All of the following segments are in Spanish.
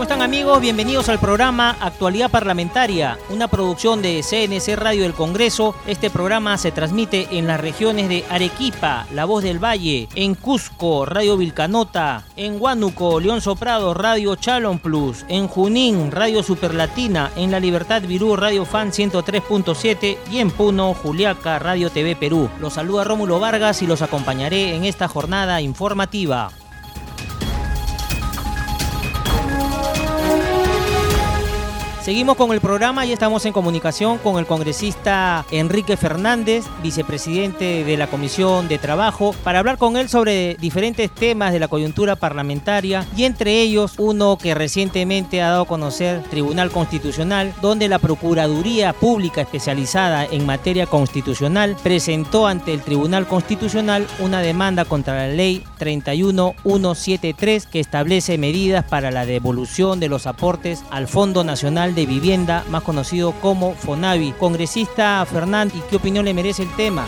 ¿Cómo están amigos? Bienvenidos al programa Actualidad Parlamentaria, una producción de CNC Radio del Congreso. Este programa se transmite en las regiones de Arequipa, La Voz del Valle, en Cusco, Radio Vilcanota, en Huánuco, León Soprado, Radio Chalon Plus, en Junín, Radio Superlatina, en La Libertad Virú, Radio Fan 103.7 y en Puno, Juliaca, Radio TV Perú. Los saluda Rómulo Vargas y los acompañaré en esta jornada informativa. Seguimos con el programa y estamos en comunicación con el congresista Enrique Fernández, vicepresidente de la Comisión de Trabajo, para hablar con él sobre diferentes temas de la coyuntura parlamentaria y entre ellos uno que recientemente ha dado a conocer Tribunal Constitucional, donde la Procuraduría Pública especializada en materia constitucional presentó ante el Tribunal Constitucional una demanda contra la ley 31173 que establece medidas para la devolución de los aportes al Fondo Nacional de Vivienda, más conocido como FONAVI. Congresista Fernández, ¿y qué opinión le merece el tema?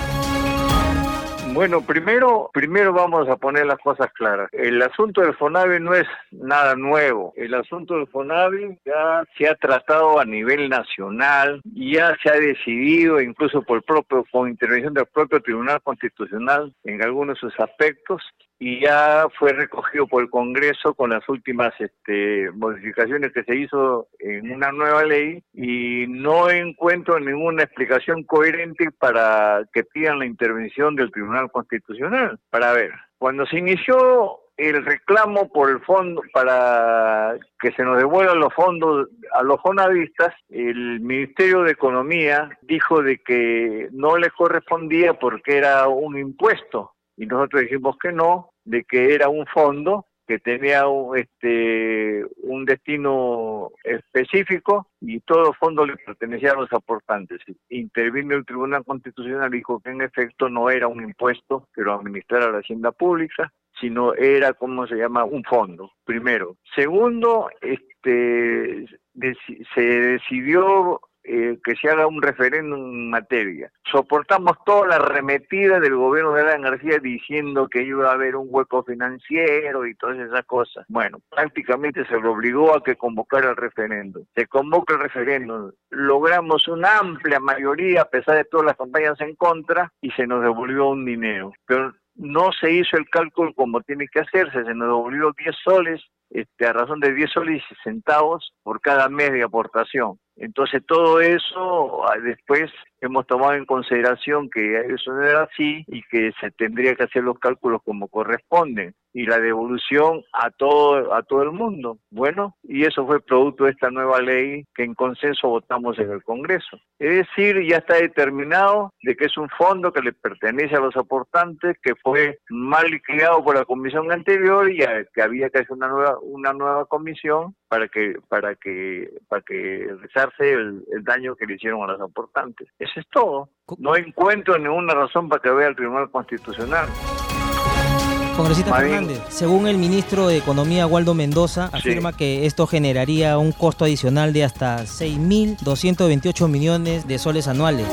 Bueno, primero, primero vamos a poner las cosas claras. El asunto del FONAVI no es nada nuevo. El asunto del FONAVI ya se ha tratado a nivel nacional, ya se ha decidido, incluso por propio, con intervención del propio Tribunal Constitucional en algunos de sus aspectos, y ya fue recogido por el Congreso con las últimas este, modificaciones que se hizo en una nueva ley y no encuentro ninguna explicación coherente para que pidan la intervención del Tribunal Constitucional. Para ver, cuando se inició el reclamo por el fondo para que se nos devuelvan los fondos a los jonavistas, el Ministerio de Economía dijo de que no les correspondía porque era un impuesto y nosotros dijimos que no, de que era un fondo que tenía un, este, un destino específico y todo fondo le pertenecía a los aportantes. Intervino el Tribunal Constitucional y dijo que en efecto no era un impuesto que lo administrara la Hacienda Pública, sino era, ¿cómo se llama?, un fondo, primero. Segundo, este, se decidió eh, que se haga un referéndum en materia. Soportamos toda la arremetida del gobierno de Alan García diciendo que iba a haber un hueco financiero y todas esas cosas. Bueno, prácticamente se lo obligó a que convocara el referéndum. Se convoca el referéndum, logramos una amplia mayoría a pesar de todas las campañas en contra y se nos devolvió un dinero. Pero no se hizo el cálculo como tiene que hacerse, se nos devolvió 10 soles este, a razón de 10 soles y centavos por cada mes de aportación. Entonces todo eso ah, después hemos tomado en consideración que eso no era así y que se tendría que hacer los cálculos como corresponden y la devolución a todo a todo el mundo. Bueno, y eso fue producto de esta nueva ley que en consenso votamos en el Congreso. Es decir, ya está determinado de que es un fondo que le pertenece a los aportantes, que fue mal liquidado por la comisión anterior y que había que hacer una nueva una nueva comisión para que para que para que rezarse el, el daño que le hicieron a los aportantes. Eso es todo. No encuentro ninguna razón para que vea el Tribunal Constitucional. Congresista Fernández, según el ministro de Economía Waldo Mendoza, afirma que esto generaría un costo adicional de hasta 6.228 millones de soles anuales.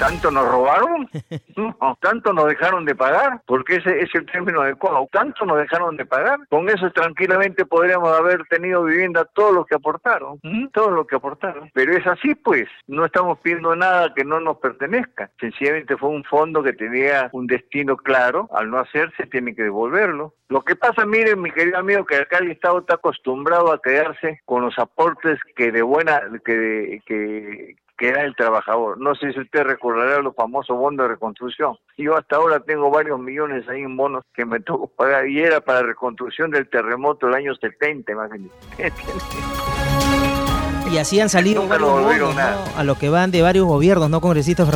¿Tanto nos robaron? No, ¿Tanto nos dejaron de pagar? Porque ese es el término adecuado. ¿Tanto nos dejaron de pagar? Con eso tranquilamente podríamos haber tenido vivienda todos los que aportaron. ¿Mm? Todos los que aportaron. Pero es así pues. No estamos pidiendo nada que no nos pertenezca. Sencillamente fue un fondo que tenía un destino claro. Al no hacerse tiene que devolverlo. Lo que pasa, miren, mi querido amigo, que acá el Estado está acostumbrado a quedarse con los aportes que de buena, que, que, que era el trabajador. No sé si usted recordará los famosos bonos de reconstrucción. Yo hasta ahora tengo varios millones ahí en bonos que me tocó pagar y era para reconstrucción del terremoto del año 70, más bien. Y así han salido varios bonos, a lo que van de varios gobiernos, ¿no, congresistas?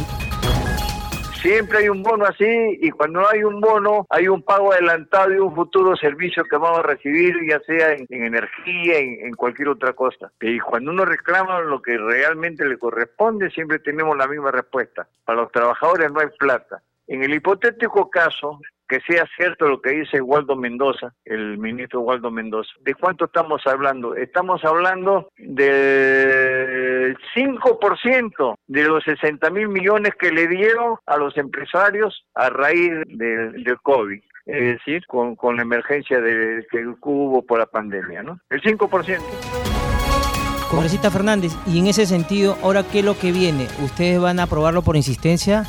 Siempre hay un bono así y cuando hay un bono hay un pago adelantado y un futuro servicio que vamos a recibir, ya sea en, energía, en, en, cualquier otra cosa. Y cuando uno reclama lo que realmente le corresponde, siempre tenemos la misma respuesta. Para los trabajadores no hay plata. En el hipotético caso que sea cierto lo que dice Waldo Mendoza, el ministro Waldo Mendoza. ¿De cuánto estamos hablando? Estamos hablando del 5% de los 60 mil millones que le dieron a los empresarios a raíz del, COVID es decir, con, con la emergencia de, que hubo por la pandemia, ¿no? El 5%. Congresista Fernández, y en ese sentido, ahora qué es lo que viene, ¿ustedes van a aprobarlo por insistencia?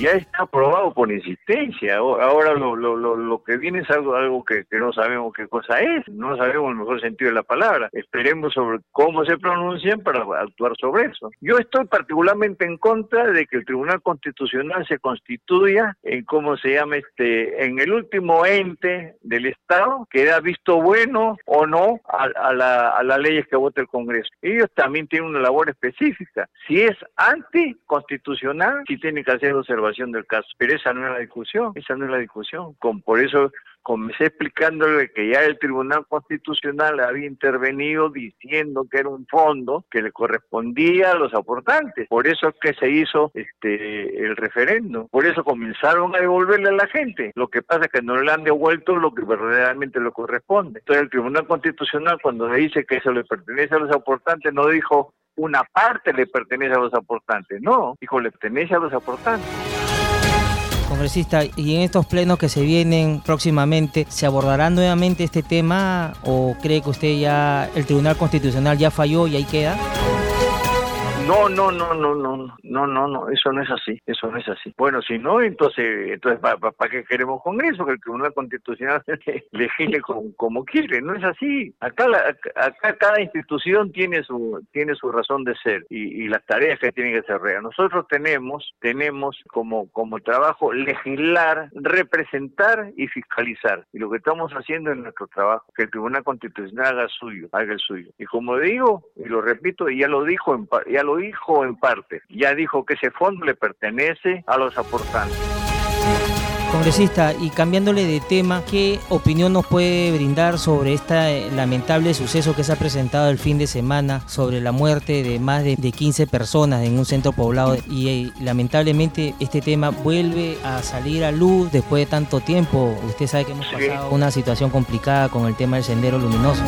Ya está aprobado por insistencia. Ahora lo, lo, lo, que viene es algo, algo que, no sabemos qué cosa es, no sabemos el mejor sentido de la palabra. Esperemos sobre cómo se pronuncian para actuar sobre eso. Yo estoy particularmente en contra de que el Tribunal Constitucional se constituya en cómo se llama este, en el último ente del Estado que da visto bueno o no a, a, la, a las leyes que vota el Congreso. Ellos también tienen una labor específica. Si es anticonstitucional, sí tienen que hacer observaciones del caso. Pero esa no es la discusión, esa no es la discusión. Con, por eso comencé explicándole que ya el Tribunal Constitucional había intervenido diciendo que era un fondo que le correspondía a los aportantes. Por eso es que se hizo este el referendo. Por eso comenzaron a devolverle a la gente. Lo que pasa es que no le han devuelto lo que verdaderamente le corresponde. Entonces el Tribunal Constitucional cuando le dice que eso le pertenece a los aportantes no dijo una parte le pertenece a los aportantes, no, dijo le pertenece a los aportantes. Congresista, ¿y en estos plenos que se vienen próximamente, se abordará nuevamente este tema o cree que usted ya, el Tribunal Constitucional ya falló y ahí queda? No, no, no, no, no, no, no, no, eso no es así, eso no es así. Bueno, si no, entonces, entonces ¿para, qué queremos Congreso? Que el Tribunal Constitucional legisle como, como quiere, no es así. Acá, acá cada institución tiene su tiene su razón de ser y, las tareas que tiene que ser Nosotros tenemos tenemos como como trabajo legislar, representar y fiscalizar. Y lo que estamos haciendo es nuestro trabajo, que el Tribunal Constitucional haga suyo, haga el suyo. Y como digo, y lo repito, y ya lo dijo en, ya lo dijo en parte, ya dijo que ese fondo le pertenece a los aportantes. Congresista, y cambiándole de tema, ¿qué opinión nos puede brindar sobre este lamentable suceso que se ha presentado el fin de semana sobre la muerte de más de 15 personas en un centro poblado? Y eh, lamentablemente este tema vuelve a salir a luz después de tanto tiempo. Usted sabe que hemos pasado una situación complicada con el tema del sendero luminoso.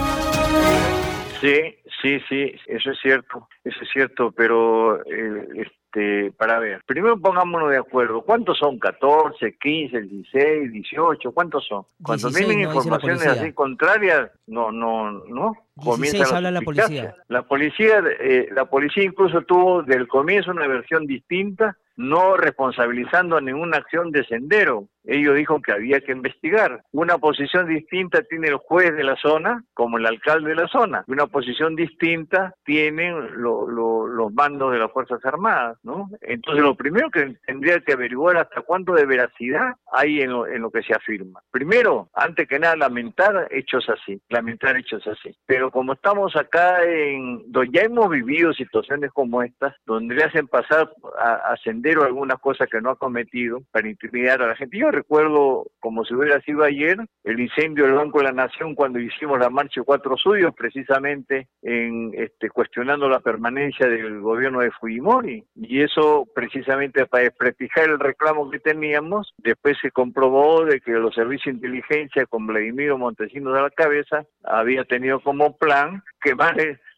Sí, sí, sí, eso es cierto, eso es cierto, pero eh, este, para ver, primero pongámonos de acuerdo, ¿cuántos son? ¿14, 15, 16, 18? ¿Cuántos son? Cuando tienen informaciones así contrarias, no, no, no, comienza la, la policía. La policía, eh, la policía incluso tuvo del comienzo una versión distinta, no responsabilizando a ninguna acción de sendero, ellos dijo que había que investigar. Una posición distinta tiene el juez de la zona, como el alcalde de la zona. Una posición distinta tienen los mandos de las Fuerzas Armadas, ¿no? Entonces, lo primero que tendría que averiguar hasta cuánto de veracidad hay en lo, lo que se afirma. Primero, antes que nada, lamentar hechos así, lamentar hechos así. Pero como estamos acá en, donde ya hemos vivido situaciones como estas, donde le hacen pasar a, a Sendero algunas cosas que no ha cometido para intimidar a la gente. Yo recuerdo, como si hubiera sido ayer, el incendio del Banco de la Nación cuando hicimos la marcha Cuatro Suyos, precisamente en este, cuestionando la permanencia del gobierno de Fujimori. Y eso precisamente para desprestigiar el reclamo que teníamos, después se comprobó de que los servicios de inteligencia con Vladimiro Montesinos de la cabeza había tenido como plan quemar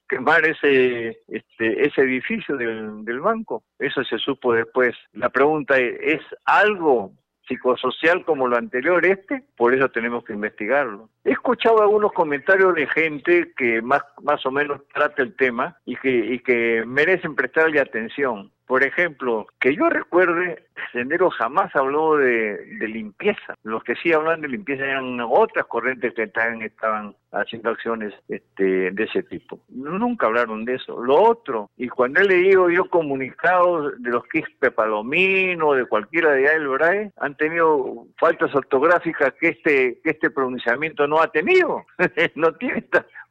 quemar ese este, ese edificio del, del banco. Eso se supo después. La pregunta es, ¿es algo psicosocial como lo anterior este, por eso tenemos que investigarlo. He escuchado algunos comentarios de gente que más, más o menos trata el tema y que, y que merecen prestarle atención. Por ejemplo, que yo recuerde, Sendero jamás habló de, limpieza. Los que sí hablan de limpieza eran otras corrientes que estaban, estaban haciendo acciones este, de ese tipo. Nunca hablaron de eso. Lo otro, y cuando he leído yo comunicados de los Quispe Palomino, de cualquiera de Brae, han tenido faltas ortográficas que este, que este pronunciamiento no ha tenido. no tiene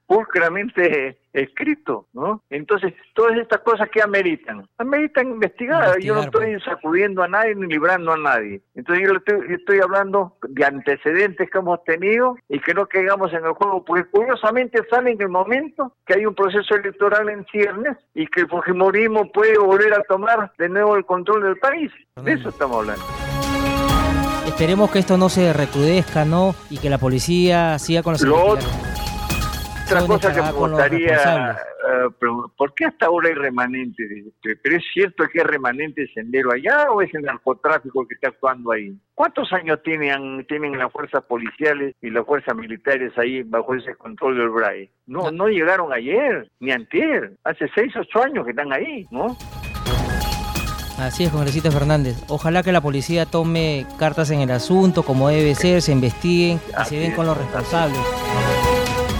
pulcramente escrito, ¿no? Entonces, todas estas cosas que ameritan, ameritan investigar. yo no estoy pues. sacudiendo a nadie ni librando a nadie. Entonces, yo estoy, estoy hablando de antecedentes que hemos tenido y que no caigamos en el juego, porque curiosamente sale en el momento que hay un proceso electoral en ciernes y que el Fujimorismo puede volver a tomar de nuevo el control del país. De eso estamos hablando. Esperemos que esto no se recrudezca, ¿no? Y que la policía siga con las otra cosa que me gustaría, eh, ¿por qué hasta ahora hay remanentes? ¿Pero es cierto que hay remanentes sendero allá o es el narcotráfico que está actuando ahí? ¿Cuántos años tienen, tienen las fuerzas policiales y las fuerzas militares ahí bajo ese control del BRAE? No, no llegaron ayer, ni antier, hace seis, ocho años que están ahí, ¿no? Así es, congresista Fernández. Ojalá que la policía tome cartas en el asunto, como debe ser, se investiguen y se den con los responsables.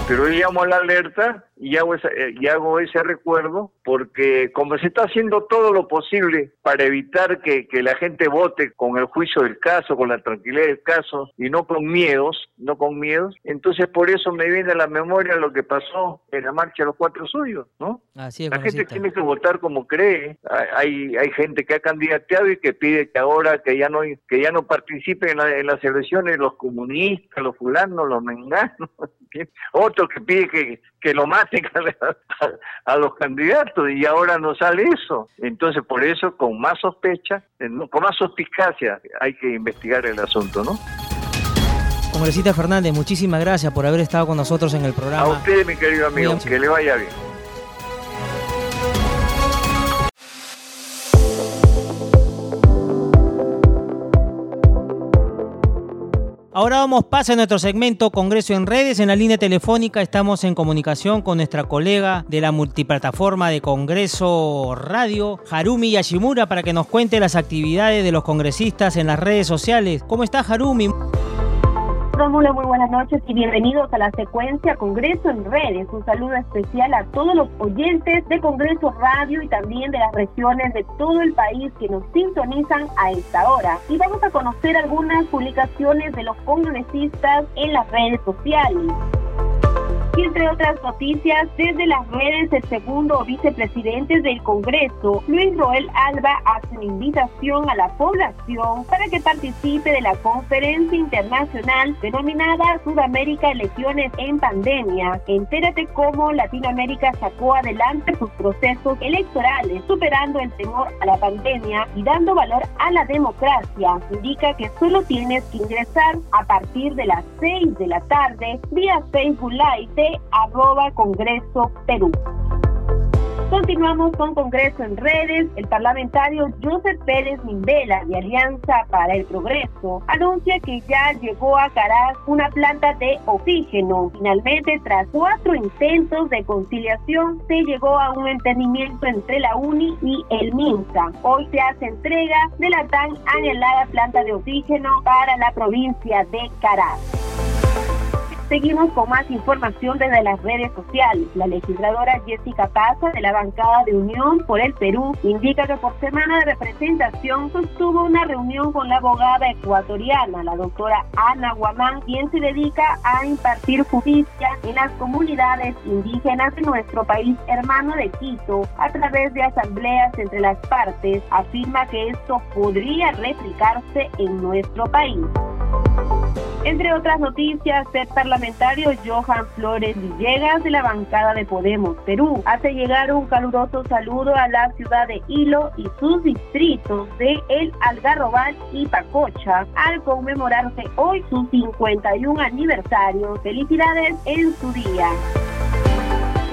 Pero yo llamo a la alerta y hago, eh, y hago ese recuerdo porque como se está haciendo todo lo posible para evitar que, la gente vote con el juicio del caso, con la tranquilidad del caso y no con miedos, no con miedos, entonces por eso me viene a la memoria lo que pasó en la marcha de los cuatro suyos, ¿no? Así es, la gente tiene que votar como cree. Hay, hay gente que ha candidateado y que pide que ahora que ya no que ya no participen en, las elecciones los comunistas, los fulanos, los menganos, otro que pide que, que lo maten a, los candidatos y ahora no sale eso. Entonces, por eso, con más sospecha, eh, con más suspicacia, hay que investigar el asunto, ¿no? Congresista Fernández, muchísimas gracias por haber estado con nosotros en el programa. A usted, mi querido amigo, que le vaya bien. Ahora damos paso a nuestro segmento Congreso en Redes. En la línea telefónica estamos en comunicación con nuestra colega de la multiplataforma de Congreso Radio, Harumi Yashimura, para que nos cuente las actividades de los congresistas en las redes sociales. ¿Cómo está Harumi? Rómulo, muy buenas noches y bienvenidos a la secuencia Congreso en Redes. Un saludo especial a todos los oyentes de Congreso Radio y también de las regiones de todo el país que nos sintonizan a esta hora. Y vamos a conocer algunas publicaciones de los congresistas en las redes sociales. Y entre otras noticias, desde las redes, el segundo vicepresidente del Congreso, Luis Roel Alba, hace una invitación a la población para que participe de la conferencia internacional denominada Sudamérica Elecciones en Pandemia. Entérate cómo Latinoamérica sacó adelante sus procesos electorales, superando el temor a la pandemia y dando valor a la democracia. Indica que solo tienes que ingresar a partir de las 6 de la tarde vía Facebook Live arroba Congreso Perú. Continuamos con Congreso en redes. El parlamentario Joseph Pérez Mindela de Alianza para el Progreso anuncia que ya llegó a Caraz una planta de oxígeno. Finalmente, tras cuatro intentos de conciliación, se llegó a un entendimiento entre la UNI y el MINSA. Hoy se hace entrega de la tan anhelada planta de oxígeno para la provincia de Caraz. Seguimos con más información desde las redes sociales. La legisladora Jessica Paza de la bancada de Unión por el Perú indica que por semana de representación sostuvo una reunión con la abogada ecuatoriana, la doctora Ana Guamán, quien se dedica a impartir justicia en las comunidades indígenas de nuestro país hermano de Quito a través de asambleas entre las partes. Afirma que esto podría replicarse en nuestro país. Entre otras noticias, el parlamentario Johan Flores Villegas de la bancada de Podemos Perú hace llegar un caluroso saludo a la ciudad de Hilo y sus distritos de El Algarrobal y Pacocha al conmemorarse hoy su 51 aniversario. Felicidades en su día.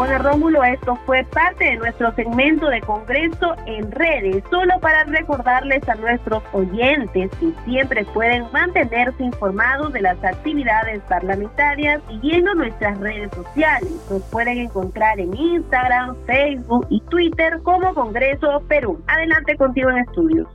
Bueno, Rómulo, esto fue parte de nuestro segmento de Congreso en redes, solo para recordarles a nuestros oyentes que siempre pueden mantenerse informados de las actividades parlamentarias siguiendo nuestras redes sociales. Nos pueden encontrar en Instagram, Facebook y Twitter como Congreso Perú. Adelante contigo en estudios.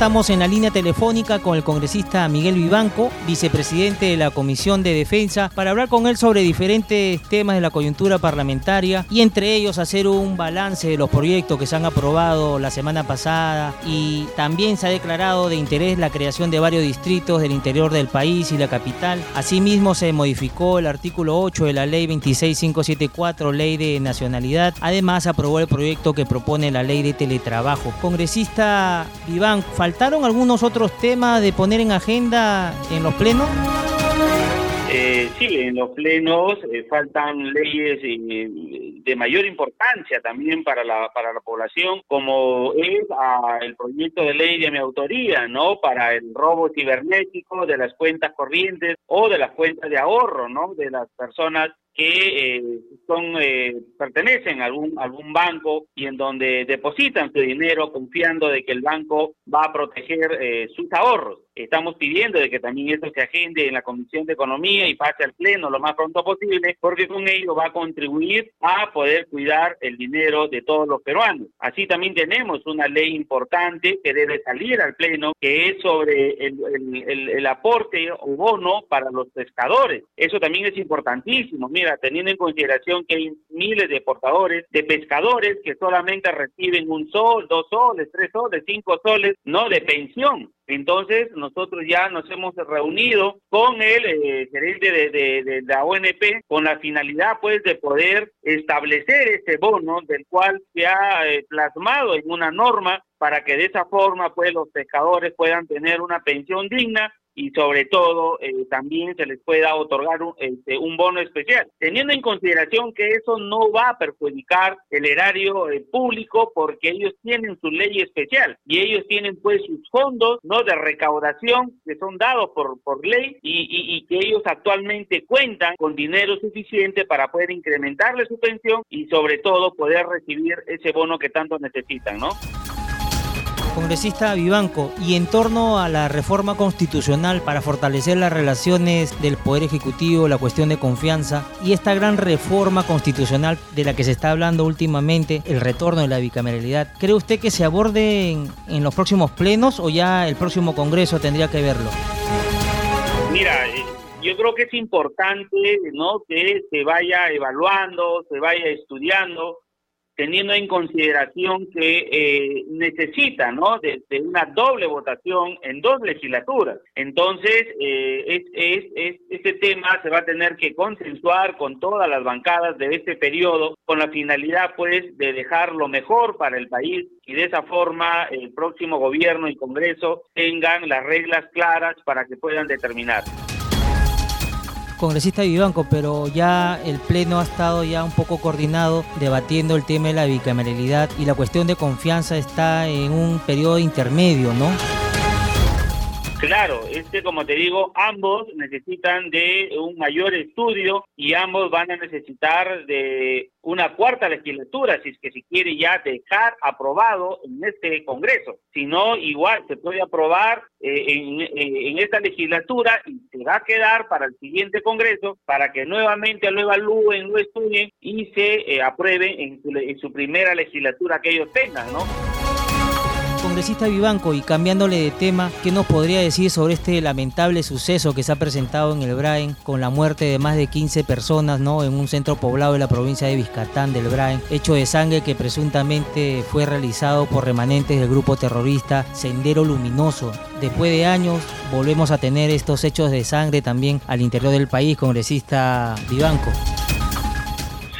Estamos en la línea telefónica con el congresista Miguel Vivanco, vicepresidente de la Comisión de Defensa, para hablar con él sobre diferentes temas de la coyuntura parlamentaria y entre ellos hacer un balance de los proyectos que se han aprobado la semana pasada y también se ha declarado de interés la creación de varios distritos del interior del país y la capital. Asimismo se modificó el artículo 8 de la ley 26574, ley de nacionalidad. Además aprobó el proyecto que propone la ley de teletrabajo. Congresista Vivanco, ¿faltaron algunos otros temas de poner en agenda en los plenos? Eh, sí, en los plenos eh, faltan leyes eh, de mayor importancia también para la para la población, como es ah, el proyecto de ley de mi autoría, ¿no? Para el robo cibernético de las cuentas corrientes o de las cuentas de ahorro, ¿no? De las personas que eh, son eh, pertenecen a algún algún banco y en donde depositan su dinero confiando de que el banco va a proteger eh, sus ahorros. Estamos pidiendo de que también esto se agende en la Comisión de Economía y pase al Pleno lo más pronto posible, porque con ello va a contribuir a poder cuidar el dinero de todos los peruanos. Así también tenemos una ley importante que debe salir al Pleno, que es sobre el, el, el aporte o bono para los pescadores. Eso también es importantísimo mira, teniendo en consideración que hay miles de portadores, de pescadores que solamente reciben un sol, dos soles, tres soles, cinco soles, no de pensión. Entonces, nosotros ya nos hemos reunido con el eh, gerente de, la ONP con la finalidad, pues, de poder establecer ese bono del cual se ha eh, plasmado en una norma para que de esa forma, pues, los pescadores puedan tener una pensión digna y sobre todo eh, también se les pueda otorgar un, este, un, bono especial, teniendo en consideración que eso no va a perjudicar el erario eh, público porque ellos tienen su ley especial y ellos tienen pues sus fondos no de recaudación que son dados por, por ley y, y, y que ellos actualmente cuentan con dinero suficiente para poder incrementarle su pensión y sobre todo poder recibir ese bono que tanto necesitan, ¿no? Congresista Vivanco, y en torno a la reforma constitucional para fortalecer las relaciones del Poder Ejecutivo, la cuestión de confianza y esta gran reforma constitucional de la que se está hablando últimamente, el retorno de la bicameralidad, ¿cree usted que se aborde en, los próximos plenos o ya el próximo Congreso tendría que verlo? Mira, eh, yo creo que es importante ¿no? que se vaya evaluando, se vaya estudiando teniendo en consideración que eh, necesita ¿no? De, una doble votación en dos legislaturas. Entonces, eh, es, es, es, este tema se va a tener que consensuar con todas las bancadas de este periodo, con la finalidad, pues, de dejar lo mejor para el país y de esa forma el próximo gobierno y Congreso tengan las reglas claras para que puedan determinar congresista Vivanco, pero ya el Pleno ha estado ya un poco coordinado debatiendo el tema de la bicameralidad y la cuestión de confianza está en un periodo intermedio, ¿no? Claro, este, como te digo, ambos necesitan de un mayor estudio y ambos van a necesitar de una cuarta legislatura, si es que se quiere ya dejar aprobado en este Congreso. Si no, igual se puede aprobar eh, en, eh, esta legislatura y se va a quedar para el siguiente Congreso para que nuevamente lo evalúen, lo estudien y se eh, aprueben en su, en su primera legislatura que ellos tengan, ¿no? Congresista Vivanco, y cambiándole de tema, ¿qué nos podría decir sobre este lamentable suceso que se ha presentado en el Brain con la muerte de más de 15 personas ¿no? en un centro poblado de la provincia de Vizcatán del Brain, hecho de sangre que presuntamente fue realizado por remanentes del grupo terrorista Sendero Luminoso? Después de años volvemos a tener estos hechos de sangre también al interior del país, congresista Vivanco.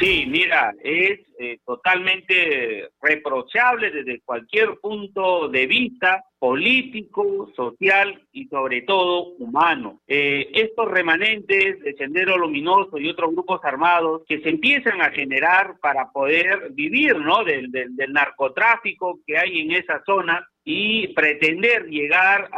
Sí, mira, es eh, totalmente reprochable desde cualquier punto de vista político, social y sobre todo humano. Eh, estos remanentes de Sendero Luminoso y otros grupos armados que se empiezan a generar para poder vivir ¿no? del, del, narcotráfico que hay en esa zona y pretender llegar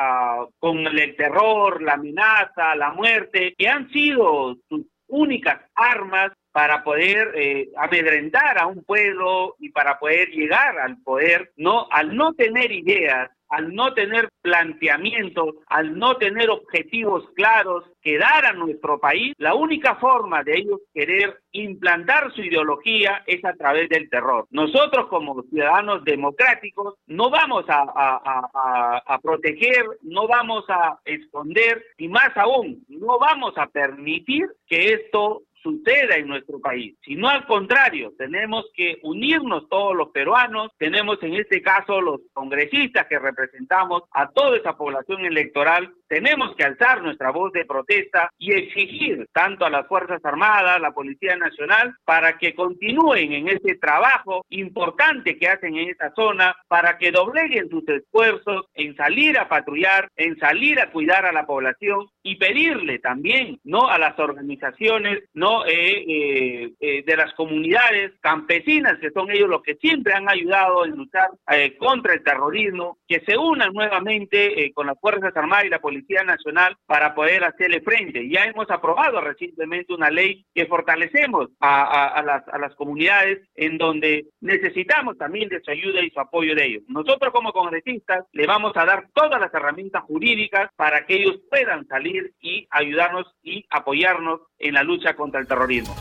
con el terror, la amenaza, la muerte, que han sido sus únicas armas para poder eh, amedrentar a un pueblo y para poder llegar al poder, no al no tener ideas, al no tener planteamientos, al no tener objetivos claros que dar a nuestro país, la única forma de ellos querer implantar su ideología es a través del terror. Nosotros como ciudadanos democráticos no vamos a, a, a, proteger, no vamos a esconder y más aún, no vamos a permitir que esto suceda en nuestro país, sino al contrario, tenemos que unirnos todos los peruanos, tenemos en este caso los congresistas que representamos a toda esa población electoral, tenemos que alzar nuestra voz de protesta y exigir tanto a las Fuerzas Armadas, la Policía Nacional, para que continúen en ese trabajo importante que hacen en esta zona, para que dobleguen sus esfuerzos en salir a patrullar, en salir a cuidar a la población y pedirle también no a las organizaciones no eh, eh, eh, de las comunidades campesinas que son ellos los que siempre han ayudado en luchar contra el terrorismo que se unan nuevamente con las fuerzas armadas y la policía nacional para poder hacerle frente ya hemos aprobado recientemente una ley que fortalecemos a, las, a las comunidades en donde necesitamos también de su ayuda y su apoyo de ellos nosotros como congresistas le vamos a dar todas las herramientas jurídicas para que ellos puedan salir y ayudarnos y apoyarnos en la lucha contra el terrorismo.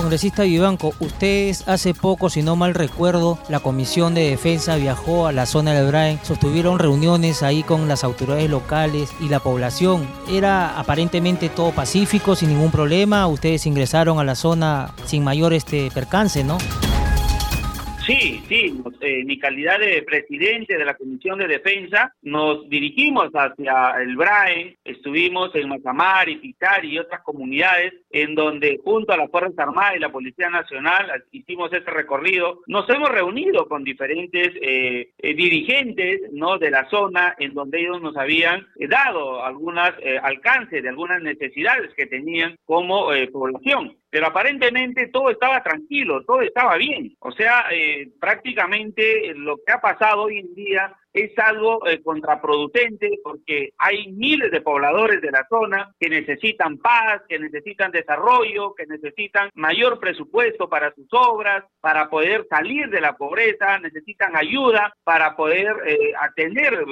Congresista Vivanco, ustedes hace poco, si no mal recuerdo, la Comisión de Defensa viajó a la zona del Brain, sostuvieron reuniones ahí con las autoridades locales y la población. Era aparentemente todo pacífico, sin ningún problema. Ustedes ingresaron a la zona sin mayor este percance, ¿no? Sí, sí, en mi calidad de presidente de la Comisión de Defensa, nos dirigimos hacia el BRAE, estuvimos en Mazamar y Pitar y otras comunidades en donde junto a las Fuerzas Armadas y la Policía Nacional hicimos ese recorrido. Nos hemos reunido con diferentes eh, eh, dirigentes ¿no? de la zona en donde ellos nos habían eh, dado algunas alcances de algunas necesidades que tenían como población pero aparentemente todo estaba tranquilo, todo estaba bien. O sea, eh, prácticamente lo que ha pasado hoy en día es algo eh, contraproducente porque hay miles de pobladores de la zona que necesitan paz, que necesitan desarrollo, que necesitan mayor presupuesto para sus obras, para poder salir de la pobreza, necesitan ayuda para poder eh, atender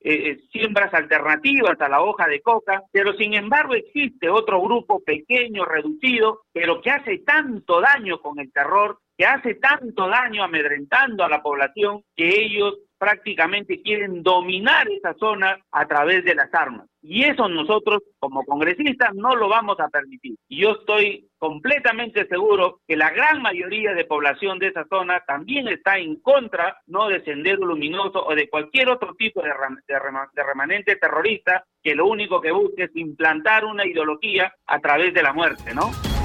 eh, siembras alternativas a la hoja de coca, pero sin embargo existe otro grupo pequeño, reducido, pero que hace tanto daño con el terror que hace tanto daño amedrentando a la población que ellos prácticamente quieren dominar esa zona a través de las armas. Y eso nosotros como congresistas no lo vamos a permitir. Y yo estoy completamente seguro que la gran mayoría de población de esa zona también está en contra no de Sendero Luminoso o de cualquier otro tipo de, de remanente terrorista que lo único que busque es implantar una ideología a través de la muerte, ¿no?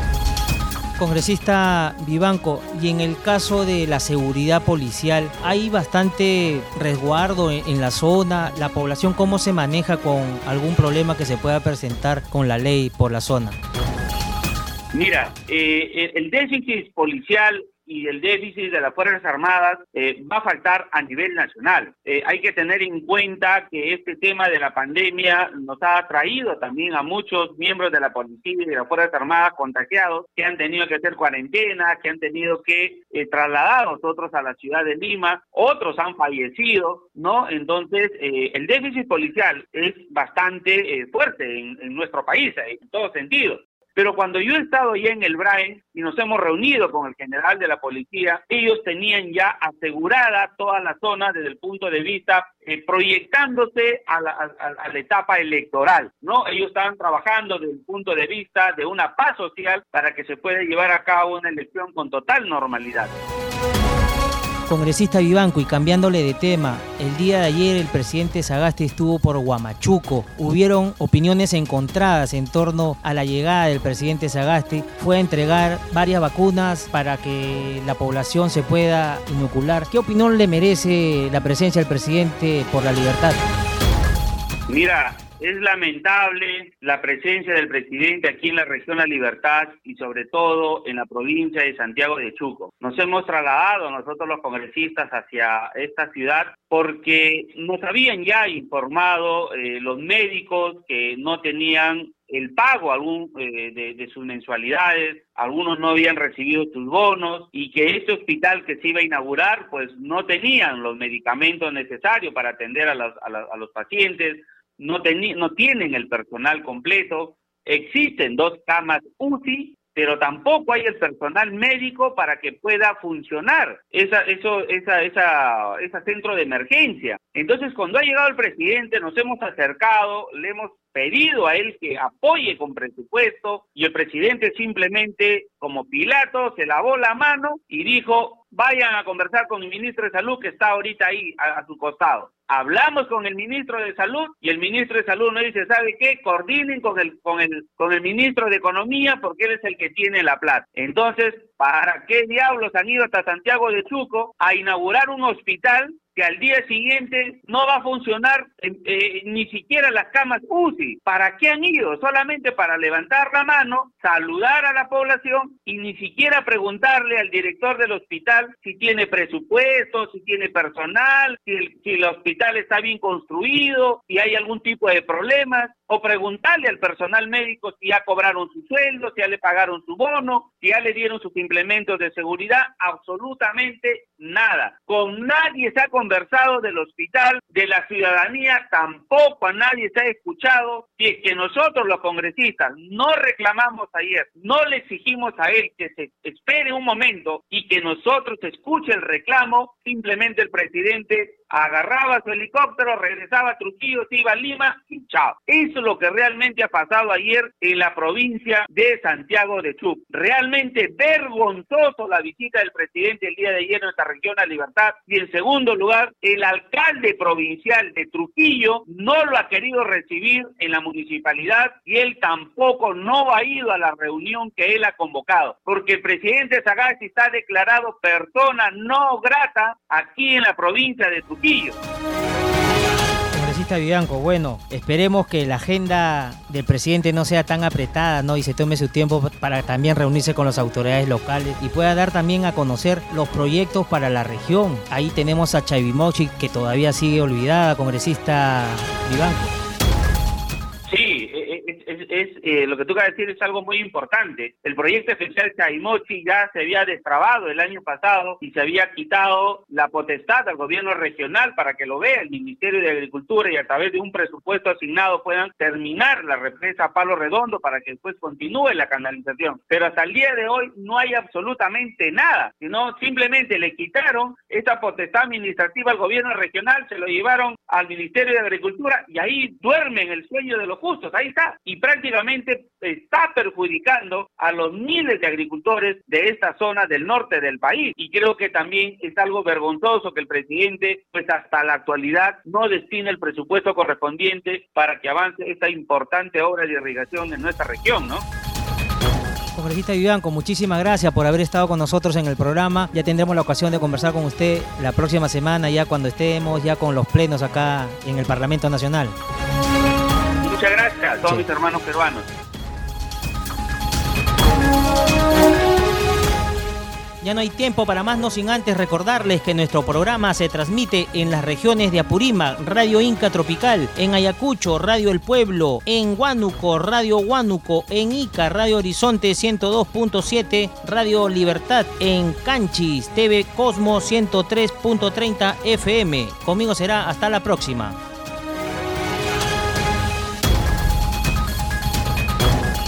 Congresista Vivanco, y en el caso de la seguridad policial, ¿hay bastante resguardo en, la zona? ¿La población cómo se maneja con algún problema que se pueda presentar con la ley por la zona? Mira, eh, el déficit policial y el déficit de las Fuerzas Armadas eh, va a faltar a nivel nacional. Eh, hay que tener en cuenta que este tema de la pandemia nos ha traído también a muchos miembros de la policía y de las Fuerzas Armadas contagiados que han tenido que hacer cuarentena, que han tenido que eh, trasladar a nosotros a la ciudad de Lima, otros han fallecido, ¿no? Entonces, el déficit policial es bastante fuerte en, en nuestro país, en todos sentidos. Pero cuando yo he estado ya en el BRAE y nos hemos reunido con el general de la policía, ellos tenían ya asegurada toda la zona desde el punto de vista eh, proyectándose a la, a la, etapa electoral, ¿no? Ellos estaban trabajando desde el punto de vista de una paz social para que se pueda llevar a cabo una elección con total normalidad. Congresista Vivanco, y cambiándole de tema, el día de ayer el presidente Sagasti estuvo por Huamachuco. Hubieron opiniones encontradas en torno a la llegada del presidente Sagasti. Fue a entregar varias vacunas para que la población se pueda inocular. ¿Qué opinión le merece la presencia del presidente por la libertad? Mira, es lamentable la presencia del presidente aquí en la región La Libertad y sobre todo en la provincia de Santiago de Chuco. Nos hemos trasladado nosotros los congresistas hacia esta ciudad porque nos habían ya informado eh, los médicos que no tenían el pago algún, eh, de, sus mensualidades, algunos no habían recibido sus bonos y que este hospital que se iba a inaugurar pues no tenían los medicamentos necesarios para atender a los, a los pacientes, no, no tienen el personal completo, existen dos camas UCI, pero tampoco hay el personal médico para que pueda funcionar esa, eso, esa, esa, ese centro de emergencia. Entonces, cuando ha llegado el presidente, nos hemos acercado, le hemos pedido a él que apoye con presupuesto y el presidente simplemente, como Pilato, se lavó la mano y dijo, vayan a conversar con el ministro de Salud que está ahorita ahí a, su costado. Hablamos con el ministro de Salud y el ministro de Salud nos dice, ¿sabe qué? Coordinen con el, con el, con el ministro de Economía porque él es el que tiene la plata. Entonces, ¿para qué diablos han ido hasta Santiago de Chuco a inaugurar un hospital que al día siguiente no va a funcionar eh, ni siquiera las camas UCI. ¿Para qué han ido? Solamente para levantar la mano, saludar a la población y ni siquiera preguntarle al director del hospital si tiene presupuesto, si tiene personal, si el, si el hospital está bien construido, si hay algún tipo de problemas o preguntarle al personal médico si ya cobraron su sueldo, si ya le pagaron su bono, si ya le dieron sus implementos de seguridad, absolutamente nada. Con nadie se ha conversado del hospital, de la ciudadanía tampoco a nadie se ha escuchado. Si es que nosotros los congresistas no reclamamos ayer, no le exigimos a él que se espere un momento y que nosotros escuche el reclamo, simplemente el presidente agarraba su helicóptero, regresaba a Trujillo, se iba a Lima y chao. Eso es lo que realmente ha pasado ayer en la provincia de Santiago de Chuc. Realmente vergonzoso la visita del presidente el día de ayer en esta región a Libertad. Y en segundo lugar, el alcalde provincial de Trujillo no lo ha querido recibir en la municipalidad y él tampoco no ha ido a la reunión que él ha convocado, porque el presidente Sagasti está declarado persona no grata aquí en la provincia de Trujillo Congresista Vivanco, bueno, esperemos que la agenda del presidente no sea tan apretada, ¿no? Y se tome su tiempo para también reunirse con las autoridades locales y pueda dar también a conocer los proyectos para la región. Ahí tenemos a Chaivimochi, que todavía sigue olvidada, congresista Vivanco es, eh, lo que tú acabas de decir es algo muy importante. El proyecto especial Chaimochi ya se había destrabado el año pasado y se había quitado la potestad al gobierno regional para que lo vea el Ministerio de Agricultura y a través de un presupuesto asignado puedan terminar la represa Palo Redondo para que después continúe la canalización. Pero hasta el día de hoy no hay absolutamente nada, sino simplemente le quitaron esta potestad administrativa al gobierno regional, se lo llevaron al Ministerio de Agricultura y ahí duermen el sueño de los justos, ahí está. Y prácticamente está perjudicando a los miles de agricultores de esta zona del norte del país. Y creo que también es algo vergonzoso que el presidente, pues hasta la actualidad, no destine el presupuesto correspondiente para que avance esta importante obra de irrigación en nuestra región, ¿no? Congresista Vivanco, muchísimas gracias por haber estado con nosotros en el programa. Ya tendremos la ocasión de conversar con usted la próxima semana, ya cuando estemos ya con los plenos acá en el Parlamento Nacional. Muchas gracias a todos mis hermanos peruanos. Ya no hay tiempo para más, no sin antes recordarles que nuestro programa se transmite en las regiones de Apurímac, Radio Inca Tropical, en Ayacucho, Radio El Pueblo, en Huánuco, Radio Huánuco, en Ica, Radio Horizonte 102.7, Radio Libertad, en Canchis, TV Cosmo 103.30 FM. Conmigo será hasta la próxima.